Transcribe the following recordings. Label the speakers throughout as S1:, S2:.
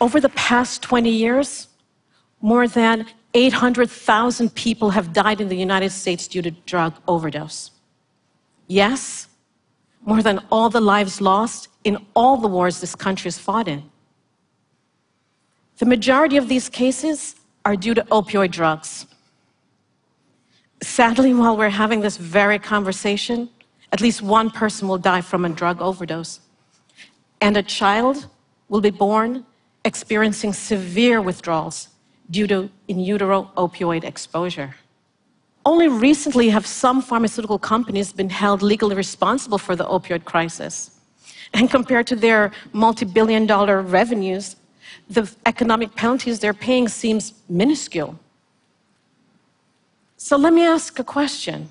S1: Over the past 20 years, more than 800,000 people have died in the United States due to drug overdose. Yes, more than all the lives lost in all the wars this country has fought in. The majority of these cases are due to opioid drugs. Sadly, while we're having this very conversation, at least one person will die from a drug overdose. And a child will be born experiencing severe withdrawals due to in utero opioid exposure. Only recently have some pharmaceutical companies been held legally responsible for the opioid crisis. And compared to their multi billion dollar revenues, the economic penalties they're paying seems minuscule. So let me ask a question.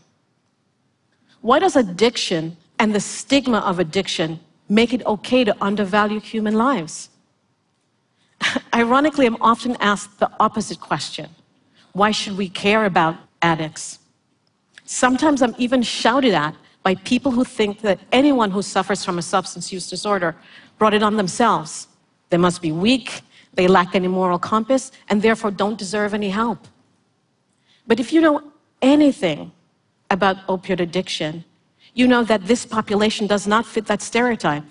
S1: Why does addiction and the stigma of addiction make it okay to undervalue human lives? Ironically, I'm often asked the opposite question why should we care about addicts? Sometimes I'm even shouted at by people who think that anyone who suffers from a substance use disorder brought it on themselves. They must be weak, they lack any moral compass, and therefore don't deserve any help. But if you know anything about opioid addiction, you know that this population does not fit that stereotype.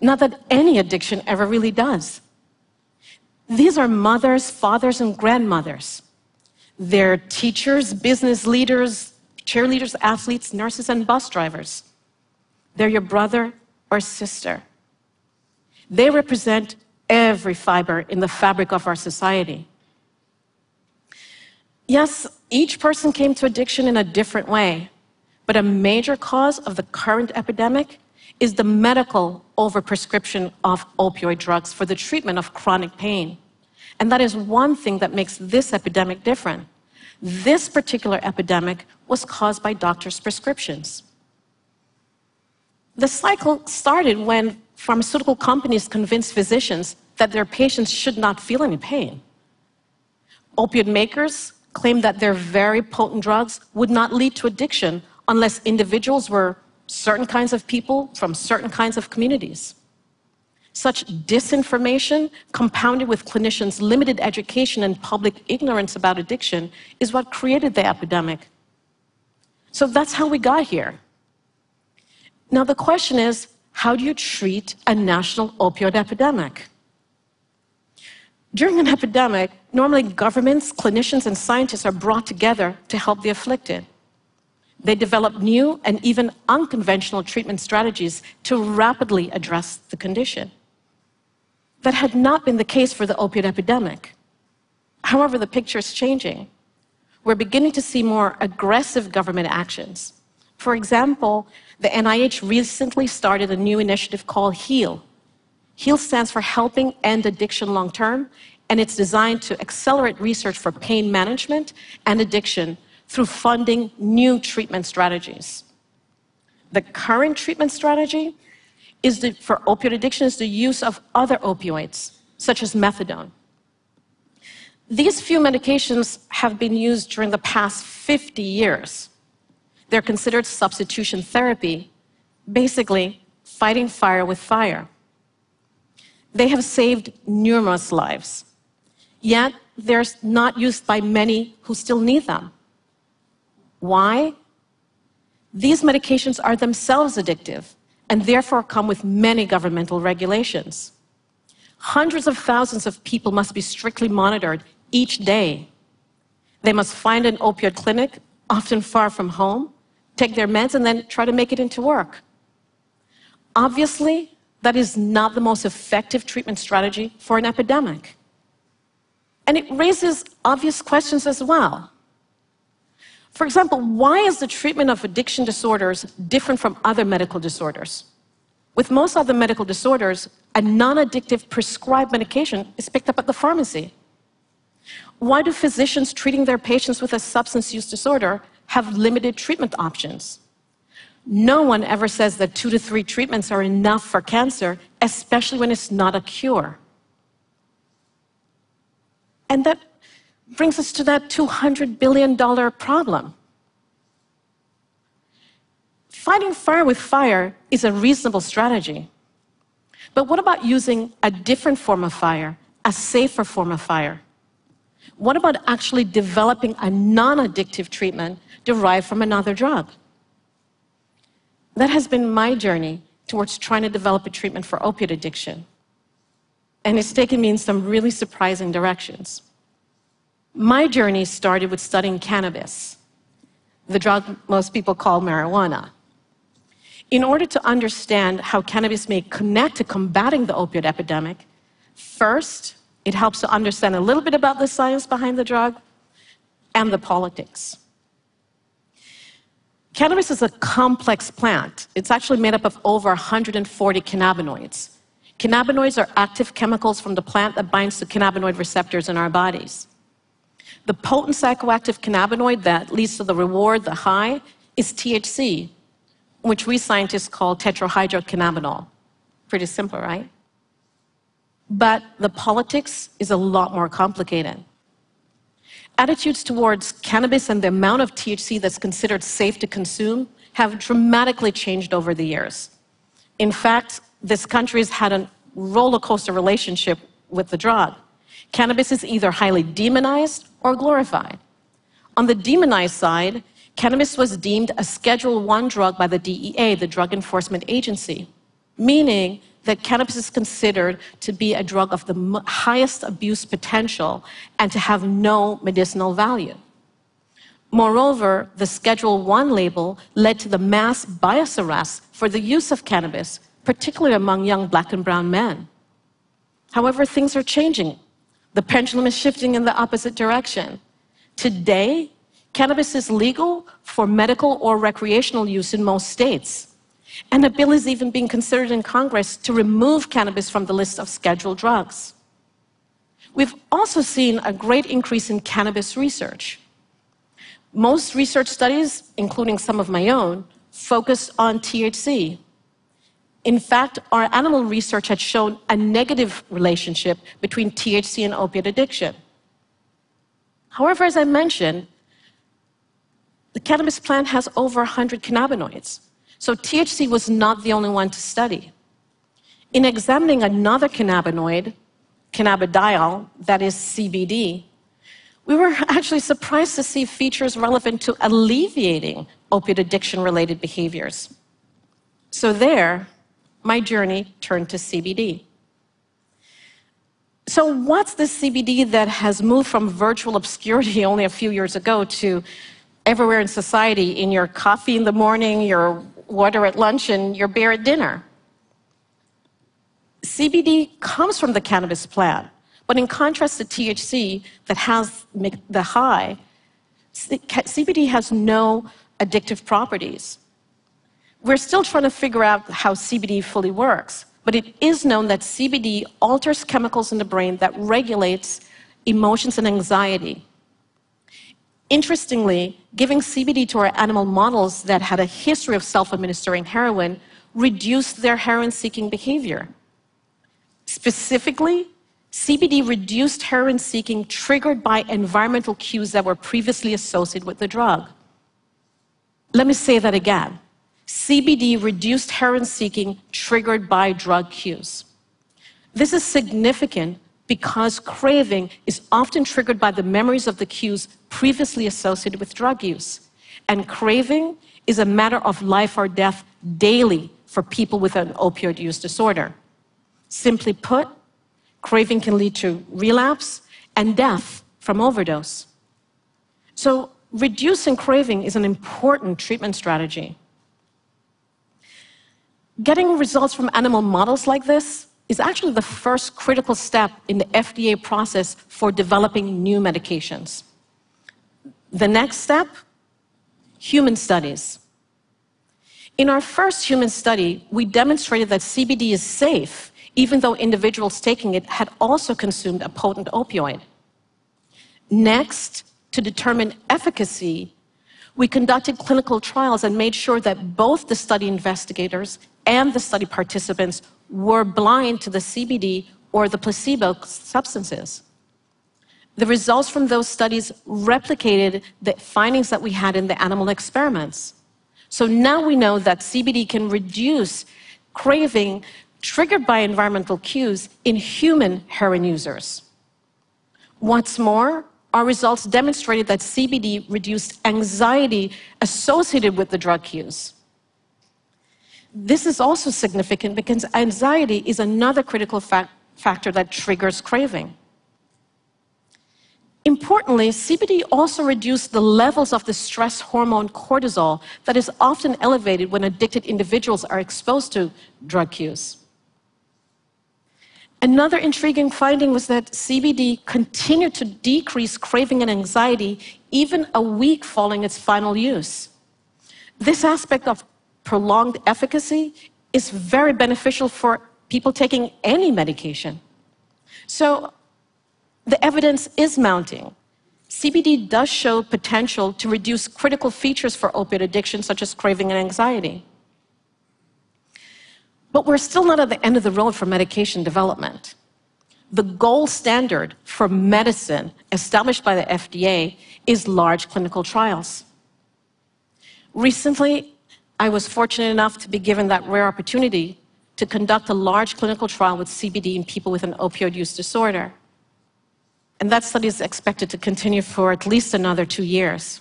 S1: Not that any addiction ever really does. These are mothers, fathers, and grandmothers. They're teachers, business leaders, cheerleaders, athletes, nurses, and bus drivers. They're your brother or sister. They represent every fiber in the fabric of our society. Yes, each person came to addiction in a different way, but a major cause of the current epidemic is the medical overprescription of opioid drugs for the treatment of chronic pain. And that is one thing that makes this epidemic different. This particular epidemic was caused by doctors' prescriptions. The cycle started when pharmaceutical companies convinced physicians that their patients should not feel any pain. Opiate makers claimed that their very potent drugs would not lead to addiction unless individuals were certain kinds of people from certain kinds of communities. Such disinformation, compounded with clinicians' limited education and public ignorance about addiction, is what created the epidemic. So that's how we got here. Now, the question is how do you treat a national opioid epidemic? During an epidemic, normally governments, clinicians, and scientists are brought together to help the afflicted. They develop new and even unconventional treatment strategies to rapidly address the condition. That had not been the case for the opioid epidemic. However, the picture is changing. We're beginning to see more aggressive government actions. For example, the NIH recently started a new initiative called HEAL. HEAL stands for Helping End Addiction Long Term, and it's designed to accelerate research for pain management and addiction through funding new treatment strategies. The current treatment strategy is the, for opioid addiction is the use of other opioids, such as methadone. These few medications have been used during the past 50 years. They're considered substitution therapy, basically fighting fire with fire. They have saved numerous lives, yet they're not used by many who still need them. Why? These medications are themselves addictive and therefore come with many governmental regulations. Hundreds of thousands of people must be strictly monitored each day. They must find an opioid clinic, often far from home, take their meds, and then try to make it into work. Obviously, that is not the most effective treatment strategy for an epidemic. And it raises obvious questions as well. For example, why is the treatment of addiction disorders different from other medical disorders? With most other medical disorders, a non addictive prescribed medication is picked up at the pharmacy. Why do physicians treating their patients with a substance use disorder have limited treatment options? No one ever says that two to three treatments are enough for cancer, especially when it's not a cure. And that brings us to that $200 billion problem. Fighting fire with fire is a reasonable strategy. But what about using a different form of fire, a safer form of fire? What about actually developing a non addictive treatment derived from another drug? That has been my journey towards trying to develop a treatment for opiate addiction. And it's taken me in some really surprising directions. My journey started with studying cannabis, the drug most people call marijuana. In order to understand how cannabis may connect to combating the opioid epidemic, first, it helps to understand a little bit about the science behind the drug and the politics. Cannabis is a complex plant. It's actually made up of over 140 cannabinoids. Cannabinoids are active chemicals from the plant that binds to cannabinoid receptors in our bodies. The potent psychoactive cannabinoid that leads to the reward, the high, is THC, which we scientists call tetrahydrocannabinol. Pretty simple, right? But the politics is a lot more complicated. Attitudes towards cannabis and the amount of THC that's considered safe to consume have dramatically changed over the years. In fact, this country has had a roller coaster relationship with the drug. Cannabis is either highly demonized or glorified. On the demonized side, cannabis was deemed a Schedule 1 drug by the DEA, the Drug Enforcement Agency, meaning that cannabis is considered to be a drug of the highest abuse potential and to have no medicinal value. Moreover, the Schedule 1 label led to the mass bias arrests for the use of cannabis, particularly among young black and brown men. However, things are changing. The pendulum is shifting in the opposite direction. Today, cannabis is legal for medical or recreational use in most states. And a bill is even being considered in Congress to remove cannabis from the list of scheduled drugs. We've also seen a great increase in cannabis research. Most research studies, including some of my own, focus on THC. In fact, our animal research had shown a negative relationship between THC and opiate addiction. However, as I mentioned, the cannabis plant has over 100 cannabinoids. So THC was not the only one to study. In examining another cannabinoid, cannabidiol, that is CBD, we were actually surprised to see features relevant to alleviating opiate addiction related behaviors. So, there, my journey turned to CBD. So, what's the CBD that has moved from virtual obscurity only a few years ago to everywhere in society in your coffee in the morning, your water at lunch, and your beer at dinner. CBD comes from the cannabis plant, but in contrast to THC that has the high, CBD has no addictive properties. We're still trying to figure out how CBD fully works, but it is known that CBD alters chemicals in the brain that regulates emotions and anxiety. Interestingly, giving CBD to our animal models that had a history of self administering heroin reduced their heroin seeking behavior. Specifically, CBD reduced heroin seeking triggered by environmental cues that were previously associated with the drug. Let me say that again. CBD reduced heroin seeking triggered by drug cues. This is significant because craving is often triggered by the memories of the cues previously associated with drug use. And craving is a matter of life or death daily for people with an opioid use disorder. Simply put, craving can lead to relapse and death from overdose. So, reducing craving is an important treatment strategy. Getting results from animal models like this is actually the first critical step in the FDA process for developing new medications. The next step human studies. In our first human study, we demonstrated that CBD is safe, even though individuals taking it had also consumed a potent opioid. Next, to determine efficacy, we conducted clinical trials and made sure that both the study investigators and the study participants were blind to the CBD or the placebo substances. The results from those studies replicated the findings that we had in the animal experiments. So now we know that CBD can reduce craving triggered by environmental cues in human heroin users. What's more, our results demonstrated that CBD reduced anxiety associated with the drug use. This is also significant because anxiety is another critical fa- factor that triggers craving. Importantly, CBD also reduced the levels of the stress hormone cortisol that is often elevated when addicted individuals are exposed to drug use. Another intriguing finding was that CBD continued to decrease craving and anxiety even a week following its final use. This aspect of prolonged efficacy is very beneficial for people taking any medication. So the evidence is mounting. CBD does show potential to reduce critical features for opiate addiction, such as craving and anxiety. But we're still not at the end of the road for medication development. The gold standard for medicine established by the FDA is large clinical trials. Recently, I was fortunate enough to be given that rare opportunity to conduct a large clinical trial with CBD in people with an opioid use disorder. And that study is expected to continue for at least another two years.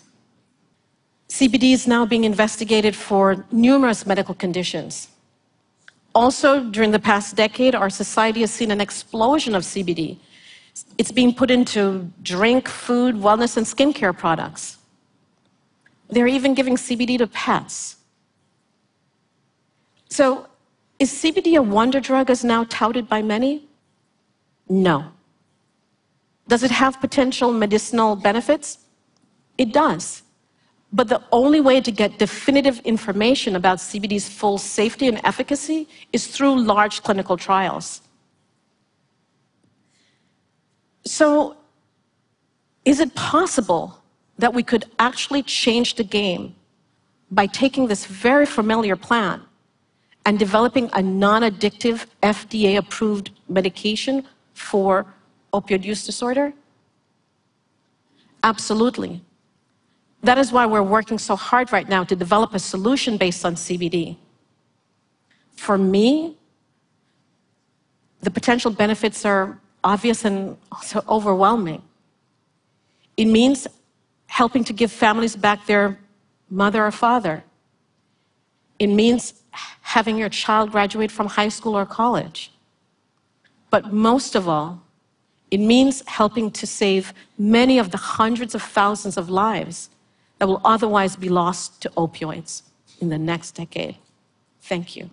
S1: CBD is now being investigated for numerous medical conditions, also, during the past decade, our society has seen an explosion of CBD. It's being put into drink, food, wellness, and skincare products. They're even giving CBD to pets. So, is CBD a wonder drug as now touted by many? No. Does it have potential medicinal benefits? It does. But the only way to get definitive information about CBD's full safety and efficacy is through large clinical trials. So, is it possible that we could actually change the game by taking this very familiar plan and developing a non addictive, FDA approved medication for opioid use disorder? Absolutely. That is why we're working so hard right now to develop a solution based on CBD. For me, the potential benefits are obvious and also overwhelming. It means helping to give families back their mother or father. It means having your child graduate from high school or college. But most of all, it means helping to save many of the hundreds of thousands of lives that will otherwise be lost to opioids in the next decade. Thank you.